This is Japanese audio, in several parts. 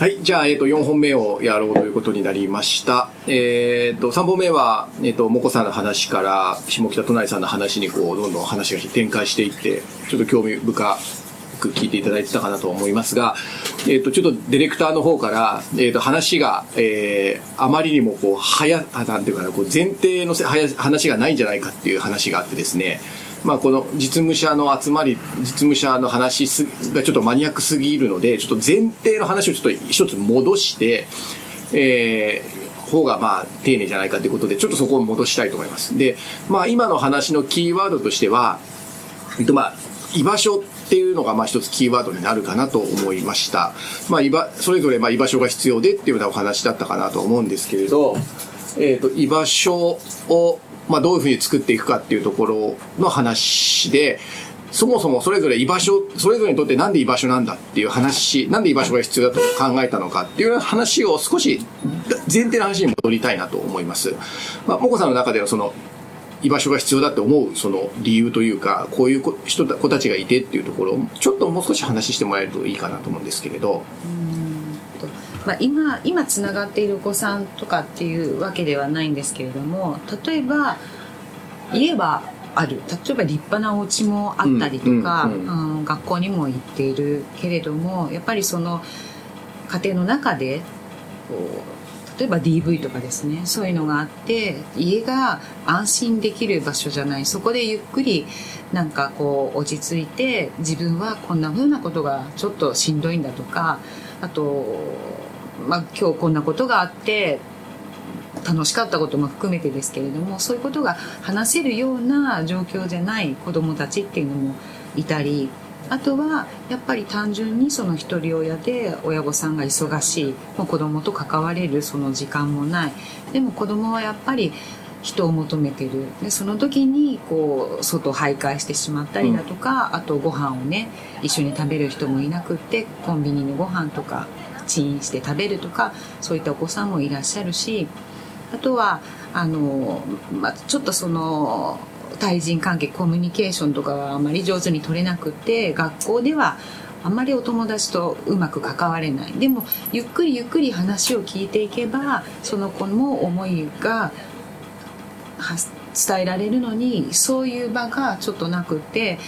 はい。じゃあ、えっ、ー、と、4本目をやろうということになりました。えっ、ー、と、3本目は、えっ、ー、と、もこさんの話から、下北隣さんの話に、こう、どんどん話が展開していって、ちょっと興味深く聞いていただいてたかなと思いますが、えっ、と、ちょっとディレクターの方から、えっ、と、話が、えー、あまりにも、こう、早、なんていうかな、こう、前提のせ話がないんじゃないかっていう話があってですね、まあ、この実務者の集まり実務者の話がちょっとマニアックすぎるのでちょっと前提の話をちょっと一つ戻して、えー、方がまあ丁寧じゃないかということでちょっとそこを戻したいと思います。で、まあ、今の話のキーワードとしては、えっと、まあ居場所っていうのがまあ一つキーワードになるかなと思いました、まあ、居場それぞれまあ居場所が必要でっていうようなお話だったかなと思うんですけれど、えー、と居場所をまあ、どういうふうに作っていくかっていうところの話で、そもそもそれぞれ居場所、それぞれにとってなんで居場所なんだっていう話、なんで居場所が必要だと考えたのかっていう話を少し前提の話に戻りたいなと思います。まあ、もこさんの中でのその居場所が必要だって思うその理由というか、こういう人子たちがいてっていうところをちょっともう少し話してもらえるといいかなと思うんですけれど。まあ、今今つながっているお子さんとかっていうわけではないんですけれども例えば家はある。例えば立派なお家もあったりとか、うん、うん、学校にも行っているけれどもやっぱりその家庭の中でこう例えば DV とかですねそういうのがあって家が安心できる場所じゃない。そこでゆっくりなんかこう落ち着いて自分はこんな風なことがちょっとしんどいんだとかあとまあ、今日こんなことがあって楽しかったことも含めてですけれどもそういうことが話せるような状況じゃない子どもたちっていうのもいたりあとはやっぱり単純にその一人親で親御さんが忙しいもう子供と関われるその時間もない。でも子供はやっぱり人を求めてる。でその時にこう外徘徊してしまったりだとか、うん、あとご飯をね一緒に食べる人もいなくってコンビニのご飯とかチンして食べるとかそういったお子さんもいらっしゃるしあとはあの、まあ、ちょっとその対人関係コミュニケーションとかはあまり上手に取れなくて学校ではあんまりお友達とうまく関われない。でもゆっくりゆっくり話を聞いていけばその子の思いが伝えられるのにそういう場がちょっとなくて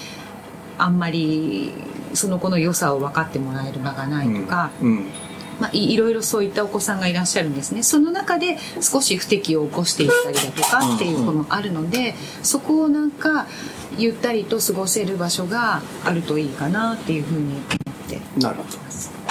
あんまりその子の良さを分かってもらえる場がないとか、うんうん。まあ、いろいろそういったお子さんがいらっしゃるんですね。その中で少し不適を起こしていったりだとかっていう子もあるのでそこをなんかゆったりと過ごせる場所があるといいかなっていうふうに思って。なるほど。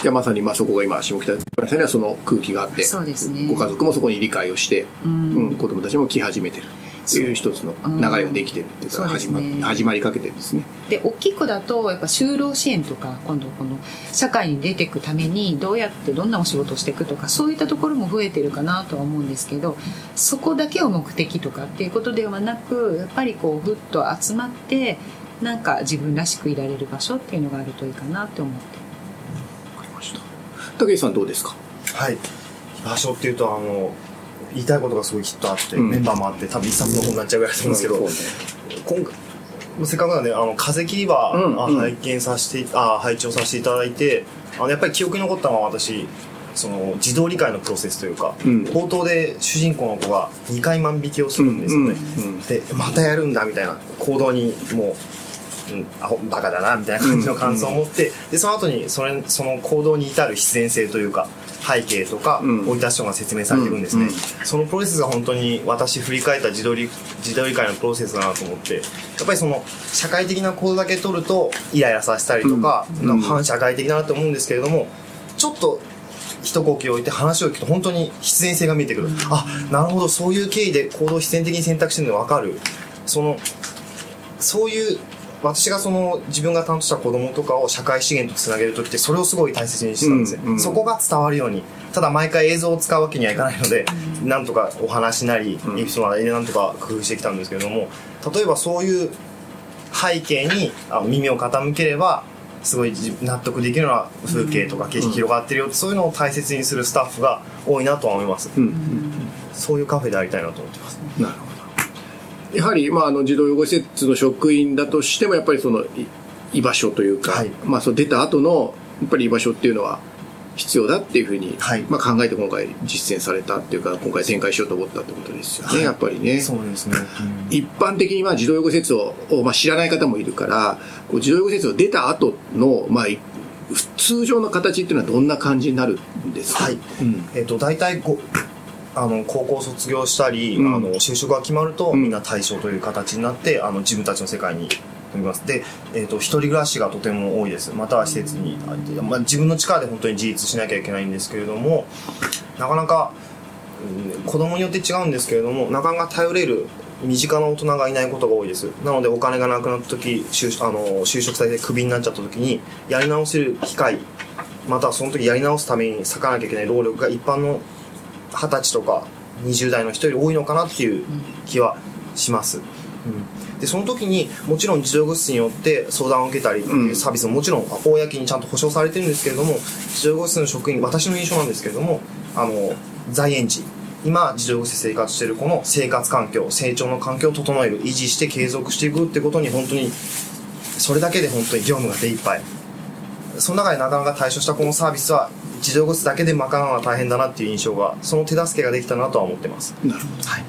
いやまさにまあそこが今下北さんにはその空気があってそうです、ね、ご家族もそこに理解をして、うん、うん、子供たちも来始めてるいう一つの流れができてるっていうか、始ま始まりかけてるんですね。で大きい子だとやっぱ就労支援とか今度この社会に出ていくためにどうやってどんなお仕事をしていくとかそういったところも増えてるかなとは思うんですけどそこだけを目的とかっていうことではなくやっぱりこうふっと集まってなんか自分らしくいられる場所っていうのがあるといいかなって思って。わかりました。武井さんどうですか？はい場所っていうとあの言いたいことがすごいきっとあって、うん、メンバーもあって多分一冊の本になっちゃうぐらいだと思うんですけど、今回せっかくなんであの風切りは、うん、拝見させてあ配置をさせていただいてあのやっぱり記憶に残ったのは私その自動理解のプロセスというか、うん、冒頭で主人公の子が2回万引きをするんですよね、でまたやるんだみたいな行動にもううん、アホバカだなみたいな感じの感想を持って、でその後にそれその行動に至る必然性というか背景とか、置いた人が説明されてるんですね、そのプロセスが本当に私振り返った自動理自動理解のプロセスだなと思ってやっぱりその社会的な行動だけ取るとイライラさせたりとか、反社会的だなと思うんですけれどもちょっと一呼吸置いて話を聞くと本当に必然性が見えてくる、うん、あなるほどそういう経緯で行動を必然的に選択してるのが分かる。そのそういう私がその自分が担当した子供とかを社会資源とつなげる時ってそれをすごい大切にしてたんですね、うんうん、そこが伝わるようにただ毎回映像を使うわけにはいかないので、うん、なんとかお話なりエピソードなりでなんとか工夫してきたんですけれども例えばそういう背景にあ耳を傾ければすごい納得できるような風景とか景色広がってるよってそういうのを大切にするスタッフが多いなとは思います、うん、そういうカフェでありたいなと思ってます。なるほどやはり、まあ、あの児童養護施設の職員だとしてもやっぱりその居場所というか、はい、まあ、その出た後のやっぱり居場所っていうのは必要だっていうふうに、はい。まあ、考えて今回実践されたっていうか今回展開しようと思ったってことですよね、はい。やっぱりね。そうですね。うん。一般的にまあ児童養護施設を、まあ、知らない方もいるからこう児童養護施設を出た後のまあい通常の形っていうのはどんな感じになるんですか、はい。うん。えっと、大体こあの高校卒業したり、うん。あの就職が決まると、うん。みんな対象という形になってあの自分たちの世界に飛びます。で、えっと一人暮らしがとても多いです。または施設にまあ、自分の力で本当に自立しなきゃいけないんですけれどもなかなか、うん子供によって違うんですけれどもなかなか頼れる身近な大人がいないことが多いです。なのでお金がなくなった時就あの就職先でクビになっちゃった時にやり直せる機会またはその時やり直すために割かなきゃいけない労力が一般の二十歳とか20代の人より多いのかなっていう気はします、うん、でその時にもちろん児童養護施設によって相談を受けたりっていうサービスももちろん公にちゃんと保障されてるんですけれども児童養護施設の職員私の印象なんですけれどもあの在園児今児童養護施設で生活している子の生活環境成長の環境を整える維持して継続していくってことに本当にそれだけで本当に業務が手一杯その中でなかなか対処したこのサービスは児童養護施設だけで賄うのは大変だなっていう印象がその手助けができたなとは思ってます。なるほど。はい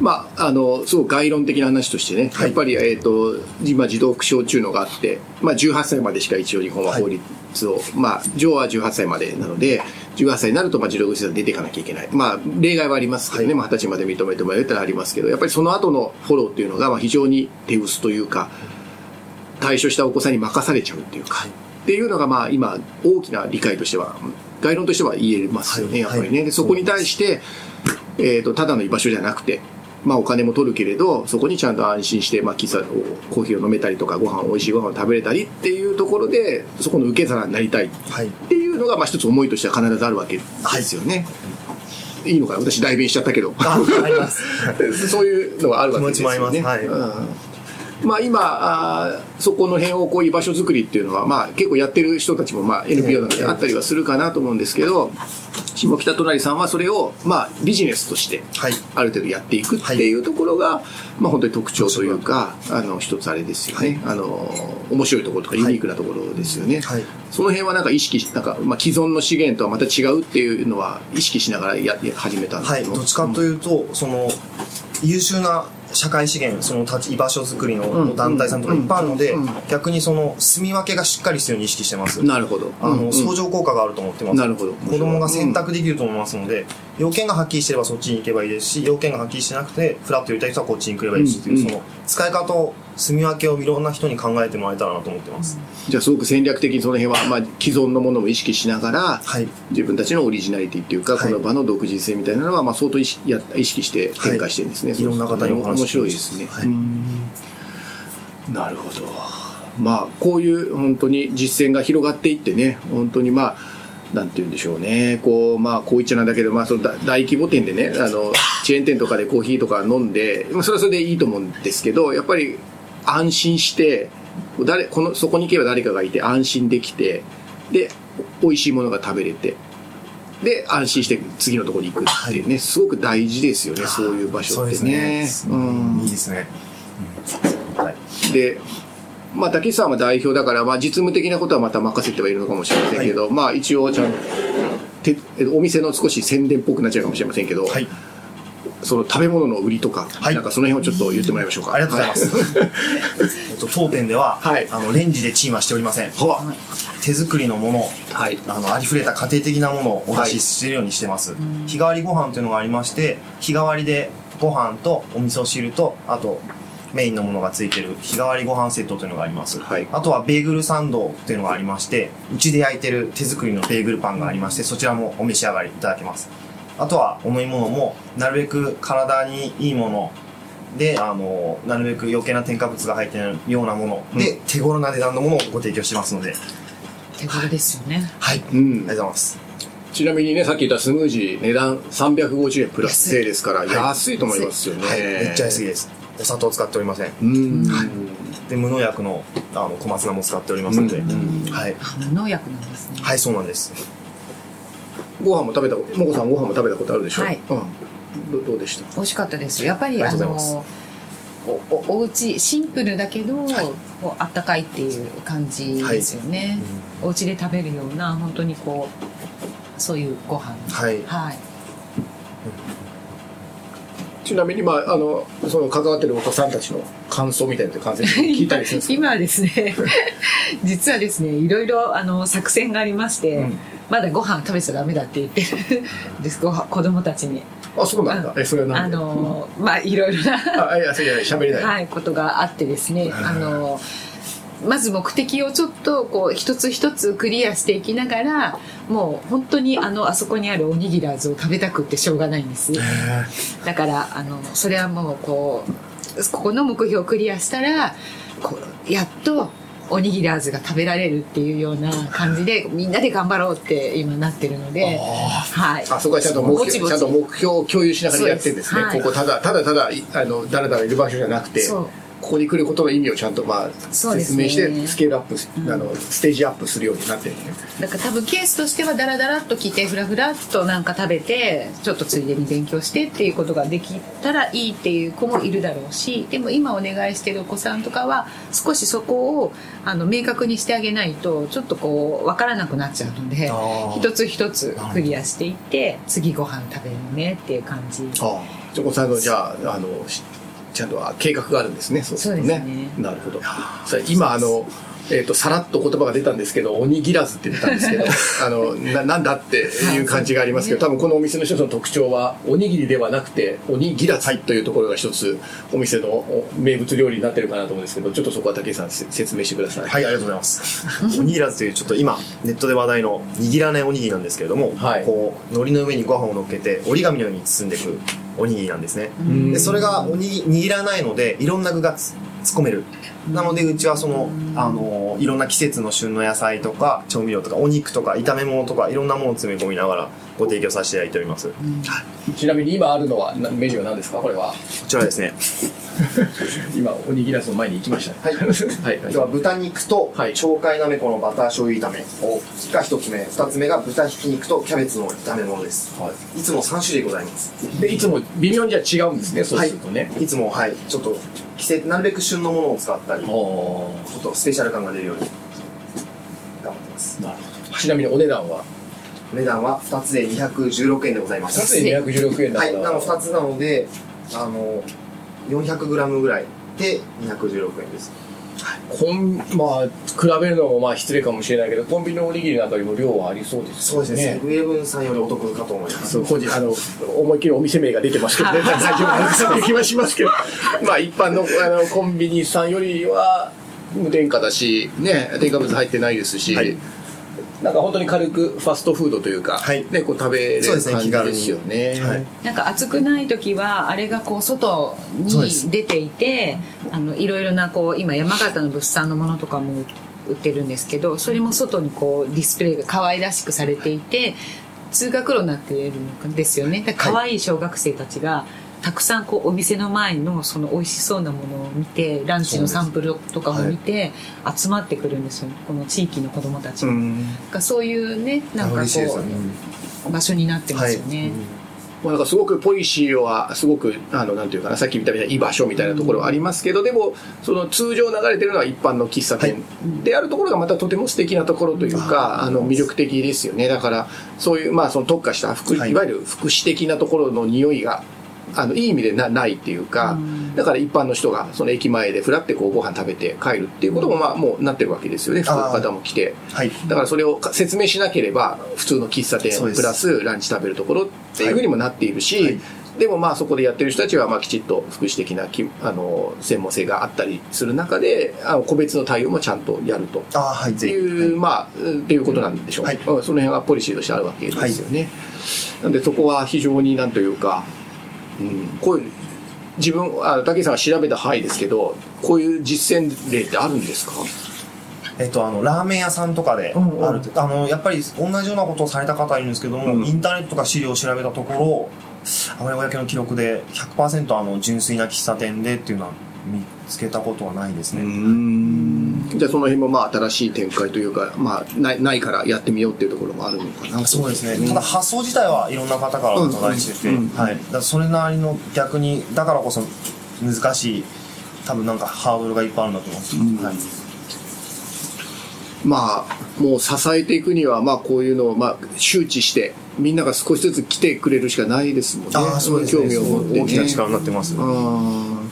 まあ、あのすごく概論的な話としてね、はい。やっぱり、えー、と今、児童福祉法中のがあって、まあ、18歳までしか一応、日本は法律を、まあ、上は18歳までなので、18歳になると、まあ、児童福祉施設が出ていかなきゃいけない、まあ、例外はありますけどね、はい。まあ、20歳まで認めてもらえるってのはありますけど、やっぱりその後のフォローっていうのが、まあ、非常に手薄というか、対処したお子さんに任されちゃうっていうか、っていうのが、まあ、今、大きな理解としては、概論としては言えますよね、はいやっぱりね。でそこに対して、えー、とただの居場所じゃなくて、まあ、お金も取るけれどそこにちゃんと安心して、まあ、喫茶コーヒーを飲めたりとかご飯美味しいご飯を食べれたりっていうところでそこの受け皿になりたいっはいていうのが、まあ、一つ思いとしては必ずあるわけですよね。い、いのかな？私代弁しちゃったけど。ああります。そういうのがあるわけですよね。気持ちもあります。うんまあ、今あーそこの辺をこういう場所作りっていうのは、まあ、結構やってる人たちも、まあ、NPO なのであったりはするかなと思うんですけど下北隣さんはそれを、まあ、ビジネスとしてはい。ある程度やっていくっていうところが、まあ、本当に特徴というかあの一つあれですよね、あの面白いところとかユニークなところですよね、はい。その辺はなんか意識しなんか、まあ、既存の資源とはまた違うっていうのは意識しながらやや始めたんですはい、どっちかというと、その優秀な社会資源その立ち居場所づくりうん。の団体さんとかいっぱいあるので、うん。逆にその住み分けがしっかりしてるように意識してます。なるほど。あの、相乗効果があると思ってます。なるほど。子供が選択できると思いますので、要件がはっきりしてればそっちに行けばいいですし要件がはっきりしてなくてフラット寄りたい人はこっちに来ればいいしっていう、その使い方を住み分けをいろんな人に考えてもらえたらなと思ってます、じゃあすごく戦略的にその辺は、まあ、既存のものも意識しながら、はい。自分たちのオリジナリティっていうか、はい。この場の独自性みたいなのは、まあ、相当意識や意識して展開してるんですね、はい。いろんな方にお話面白いですね、はいうん。なるほど。まあこういう本当に実践が広がっていってね本当にまあなんて言うんでしょうね。こうまあこう言っちゃなんだけど、まあ、その大大規模店でねあのチェーン店とかでコーヒーとか飲んで、まあ、それはそれでいいと思うんですけどやっぱり安心して誰このそこに行けば誰かがいて安心できてで美味しいものが食べれてで安心して次のところに行くっていうね、すごく大事ですよねそういう場所ってね。そうですね、うん。いいですね、うんはい。で、まあ、竹内さんは代表だから、まあ、実務的なことはまた任せてはいるのかもしれませんけど、まあ、一応ちゃんとてお店の少し宣伝っぽくなっちゃうかもしれませんけど、はいその食べ物の売りとか、はいなんかその辺をちょっと言ってもらいましょうか。ありがとうございます。えっと、当店では、はいあの、レンジでチンはしておりません。は手作りのもの、はい。あの、ありふれた家庭的なものをお出ししているようにしてます。日替わりご飯というのがありまして、日替わりでご飯とお味噌汁と、あと、メインのものがついてる日替わりご飯セットというのがあります。はいあとはベーグルサンドというのがありまして、うちで焼いてる手作りのベーグルパンがありまして、そちらもお召し上がりいただけます。あとはお飲み物も、なるべく体にいいもの、で、あの、なるべく余計な添加物が入ってないようなもの、で、手頃な値段のものをご提供してますので、手頃ですよねはい。うんありがとうございます。ちなみにね、さっき言ったスムージー値段350円プラス税ですから、い安いと思いますよね。はい。めっちゃ安いです。お砂糖使っておりません。うん。で、無農薬のあの小松菜も使っておりますので、うんはい。あ無農薬なんですねはい、そうなんです。ご飯も食べたもこさんご飯も食べたことあるでしょ？はい。うん。どどうでした？美味しかったです。やっぱりあのおおお家シンプルだけど、こうあったかいっていう感じですよね、お家で食べるような本当にこうそういうご飯。はい。はい。ちなみに、まあ、あの、その関わってるお子さんたちの感想みたいな感想聞いたりするんですか？今はですね 実はですねいろいろあの作戦がありまして、うんまだご飯食べちゃダメだって言ってるんです。ご子供たちに。あ、そうなんだ。え、それはあのまあいろいろな。あ、いや、それじゃない、喋れない。はい、ことがあってですね、あのまず目的をちょっとこう一つ一つクリアしていきながらもう本当にあのあそこにあるおにぎらずを食べたくってしょうがないんです。だからあのそれはもうこうここの目標をクリアしたらこうやっとおにぎらずが食べられるっていうような感じでみんなで頑張ろうって今なってるので、はい、あそこはちゃんと目標ぼちゃんと目標を共有しながらやってるんですね。そうです。ここただただただいあのだらだらいる場所じゃなくて、そうここに来ることの意味をちゃんとまあ説明してスケールアップし、あのステージアップするようになってるね。だから多分ケースとしてはダラダラっと来てフラフラっとなんか食べてちょっとついでに勉強してっていうことができたらいいっていう子もいるだろうしでも今お願いしてるお子さんとかは少しそこをあの明確にしてあげないとちょっとこう分からなくなっちゃうので一つ一つクリアしていって次ご飯食べるねっていう感じ。ああ、じゃあお子さんのじゃああのしちゃんとは計画があるんですね。そうするとそうですねなるほど。さあ今あの。えー、とさらっと言葉が出たんですけど「おにぎらず」って出たんですけど あのななんだっていう感じがありますけど多分このお店の一つの特徴はおにぎりではなくておにぎらずというところが一つお店のお名物料理になってるかなと思うんですけどちょっとそこは武井さんせ説明してください。はい、ありがとうございます。おにぎらずというちょっと今ネットで話題の握らないおにぎりなんですけれども、はいこう海苔の上にご飯を乗っけて折り紙のように包んでいくおにぎりなんですね。んでそれがおにぎ握らないのでいろんな具がつ突っ込める。なのでうちはそのあのいろんな季節の旬の野菜とか調味料とかお肉とか炒め物とかいろんなものを詰め込みながらご提供させていただいております。こちなみに今あるのはなメニューは何ですか？これはちらですね。今おにぎらずの前に行きましたね。はい。はい。では豚肉とはい。鳥海なめこのバター醤油炒め。が一つ目二つ目が豚ひき肉とキャベツの炒め物です。はい。つも3種類ございます。でいつも微妙にじゃあ違うんですねそうするとね、いつもはい。ちょっと季節なるべく旬のものを使ったりちょおっとスペシャル感が出るように頑張ってます。なるほど。ちなみにお値段は？お値段は2つで216円でございま2すつで216円だから、はい。なの2つなのであの 400g ぐらいで216円です。コンまあ比べるのもまあ失礼かもしれないけどコンビニのおにぎりなんかよりも量はありそうですそうですね。セブンイレブンさんよりお得かと思います。あの思いっきりお店名が出てますけどね大丈夫かな気はしますけど。まあ一般のあのコンビニさんよりは無添加だしね添加物入ってないですし、はいなんか本当に軽くファストフードというか、はい。ね、こう食べれるそうですね感じですよね。はい。なんか暑くない時はあれがこう外に出ていてあのいろいろなこう今山形の物産のものとかも売ってるんですけどそれも外にこうディスプレイが可愛らしくされていて通学路になっているんですよね。可愛い小学生たちがたくさんこうお店の前のその美味しそうなものを見てランチのサンプルとかも見て集まってくるんですよこの地域の子どもたちも。うん。そういうねなんかこう場所になってますよね。まあ、なんかすごくポリシーはすごくあのなんていうかなさっき見たみたいな居場所みたいなところはありますけど、でもその通常流れてるのは一般の喫茶店であるところがまたとても素敵なところというか、あの魅力的ですよね。だからそういうまあその特化した福、はい。い、わゆる福祉的なところの匂いがあのいい意味でなないっていうか、だから一般の人がその駅前でふらってこうご飯食べて帰るっていうこともまあもうなってるわけですよね。普通の方も来て。はい。だからそれを説明しなければ普通の喫茶店プラスランチ食べるところっていうふうにもなっているし、はい。でもまあそこでやってる人たちはまあきちっと福祉的なきあの専門性があったりする中であの個別の対応もちゃんとやると。ああはいっていう、まあ、っていうことなんでしょう、はい。うんその辺はポリシーとしてあるわけですよね。なんでそこは非常になんというか、うん、こういう自分あ武井さんが調べた範囲ですけどこういう実践例ってあるんですか？えっと、あのラーメン屋さんとかでうんうん。あると、あのやっぱり同じようなことをされた方いるんですけども、うん。インターネットとか資料を調べたところあまり公の記録で100%あの純粋な喫茶店でっていうのは見つけたことはないですね、じゃあその辺もまあ新しい展開というか、まあ、ないないからやってみようっていうところもあるのかな。そうですね、ただ発想自体はいろんな方からお伺いしてて、うん。うん。はい、それなりの逆にだからこそ難しい多分なんかハードルがいっぱいあるんだと思います、うん。はい、まあ、もう支えていくには、まあ、こういうのを、まあ、周知して、みんなが少しずつ来てくれるしかないですもんね。ああそうですね。興味を持ってね。大きな力になってます、うん。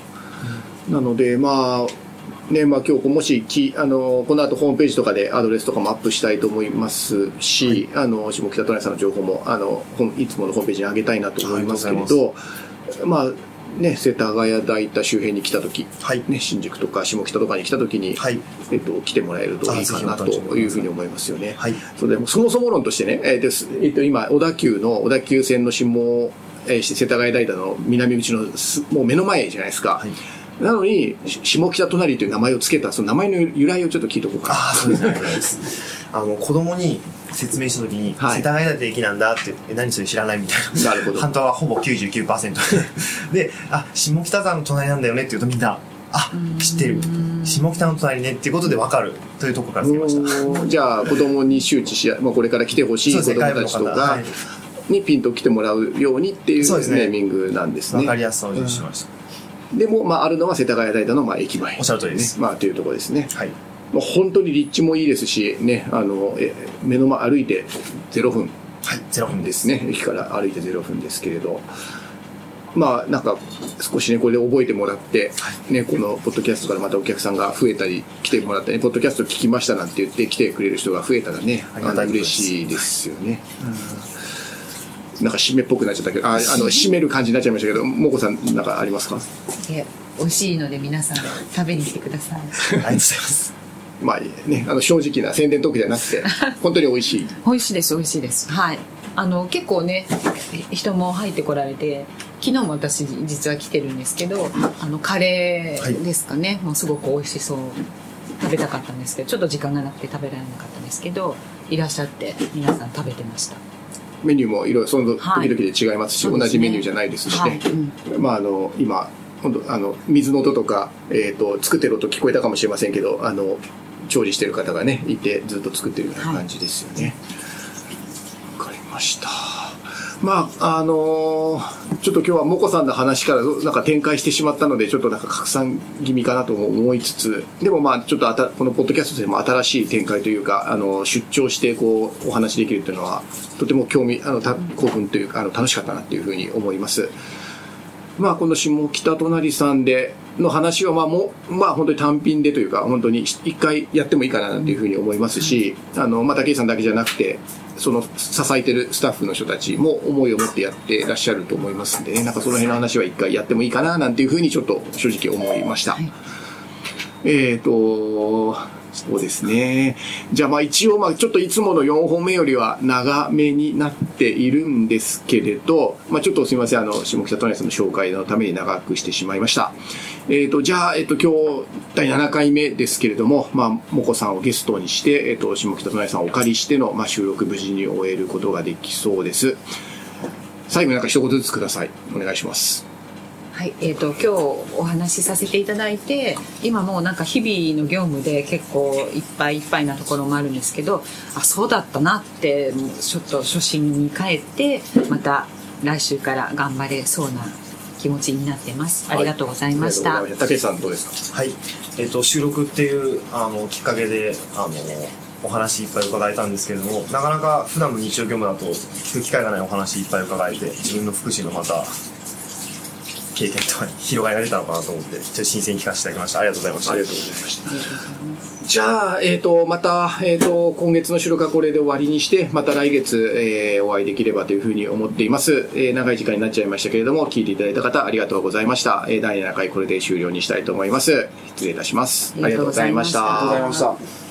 なので、まあ、ね、まあ今日もしき、あの、この後ホームページとかでアドレスとかもアップしたいと思いますし、あの、下北隣さんの情報も、あの、いつものホームページに上げたいなと思いますけれありがとど、まあ、ね、世田谷大田周辺に来た時、はい。ね、新宿とか下北とかに来た時に、はい。えっと、来てもらえるといいかなというふうに思いますよね。はい。それでそもそも論としてね、えーですえっと、今、小田急の、小田急線の下、えー世田谷大田の南口のすもう目の前じゃないですか。はいなのに、し下北隣という名前を付けた、その名前の由来をちょっと聞いておこうか。な。ああそうですね。あの子供に説明した時に、はい。世田谷だって駅なんだってえ何それ知らないみたいな。なるほど。反対はほぼ99% であ下北沢の隣なんだよねって言うとみんなあ知ってる。下北の隣ねっていうことで分かるというところからつけました。じゃあ子供に周知し、まあ、これから来てほしい子そうですね供たちとかにピンと来てもらうようにっていうネーミングなんですね。分かりやすさを重視しました、でも、まあ、あるのは世田谷大田のまあ駅前。おっしゃる通りですねまあ、というところですね。はいもう本当に立地もいいですし、ね、あの、え目の前歩いて0分はい0分でですすね。駅から歩いて0分ですけれど。まあ、なんか、少しね、これで覚えてもらって、ね、このポッドキャストからまたお客さんが増えたり、来てもらったり、ポッドキャスト聞きましたなんて言って来てくれる人が増えたらね、ありがたいことです嬉しいですよね。なんか締めっぽくなっちゃったけど、ああの、締め？る感じになっちゃいましたけど、もこさん、なんかありますか？え美味しいので皆さん食べに来てください。ありがとうございます。まあね、あの、正直な宣伝トークじゃなくて、本当に美味しい。美味しいです美味しいです。はい。あの結構ね人も入ってこられて昨日も私実は来てるんですけどあのカレーですかね、もうすごく美味しそう食べたかったんですけどちょっと時間がなくて食べられなかったんですけどい。らっしゃって皆さん食べてましたメニューもいろいろその時はい。々で違いますし、そうですね。同じメニューじゃないですしね、はい。まああの今本当あの水の音とか、えー、と作ってる音聞こえたかもしれませんけどあの調理してる方がねいてずっと作ってるような感じですよね。わ、かりましたまああのーちょっと今日はもこさんの話からなんか展開してしまったのでちょっとなんか拡散気味かなと思いつつでもまあちょっとあたこのポッドキャストでも新しい展開というかあの出張してこうお話できるというのはとても興味あのた興奮というかあの楽しかったなっていうふうに思います。まあ、この下北隣さんでの話は、まあ、も、まあ、本当に単品でというか、本当に一回やってもいいかななんていうふうに思いますし、あの、まあ、武井さんだけじゃなくて、その、支えてるスタッフの人たちも思いを持ってやってらっしゃると思いますんでね、なんかその辺の話は一回やってもいいかななんていうふうにちょっと正直思いました。はい。えっ、と、そうですね。じゃあまあ一応まあちょっといつもの4本目よりは長めになっているんですけれど、まあちょっとすみません、あの、下北隣さんの紹介のために長くしてしまいました。えっ、と、じゃあ、えっ、と、今日第7回目ですけれども、まあ、もこさんをゲストにして、えっ、と、下北隣さんをお借りしての、まあ収録無事に終えることができそうです。最後になんか一言ずつください。お願いします。はい、えー、と今日お話しさせていただいて今もうなんか日々の業務で結構いっぱいいっぱいなところもあるんですけどあそうだったなってもうちょっと初心に帰ってまた来週から頑張れそうな気持ちになってます、ありがとうございました。ありがとうございました。武井さんどうですか？はい、えっと収録っていうあのきっかけであのお話いっぱい伺えたんですけれどもなかなか普段の日常業務だと聞く機会がないお話いっぱい伺えて自分の福祉のまた経験とかに広がりが出たのかなと思ってちょっと新鮮に聞かせていただきましたありがとうございましたありがとうございました。じゃあ、えっ、と、また、えっ、と、今月の収録はこれで終わりにして、また来月、えーお会いできればというふうに思っています。えー長い時間になっちゃいましたけれども、聞いていただいた方、ありがとうございました。えー第7回これで終了にしたいと思います。失礼いたします。ありがとうございました。ありがとうございました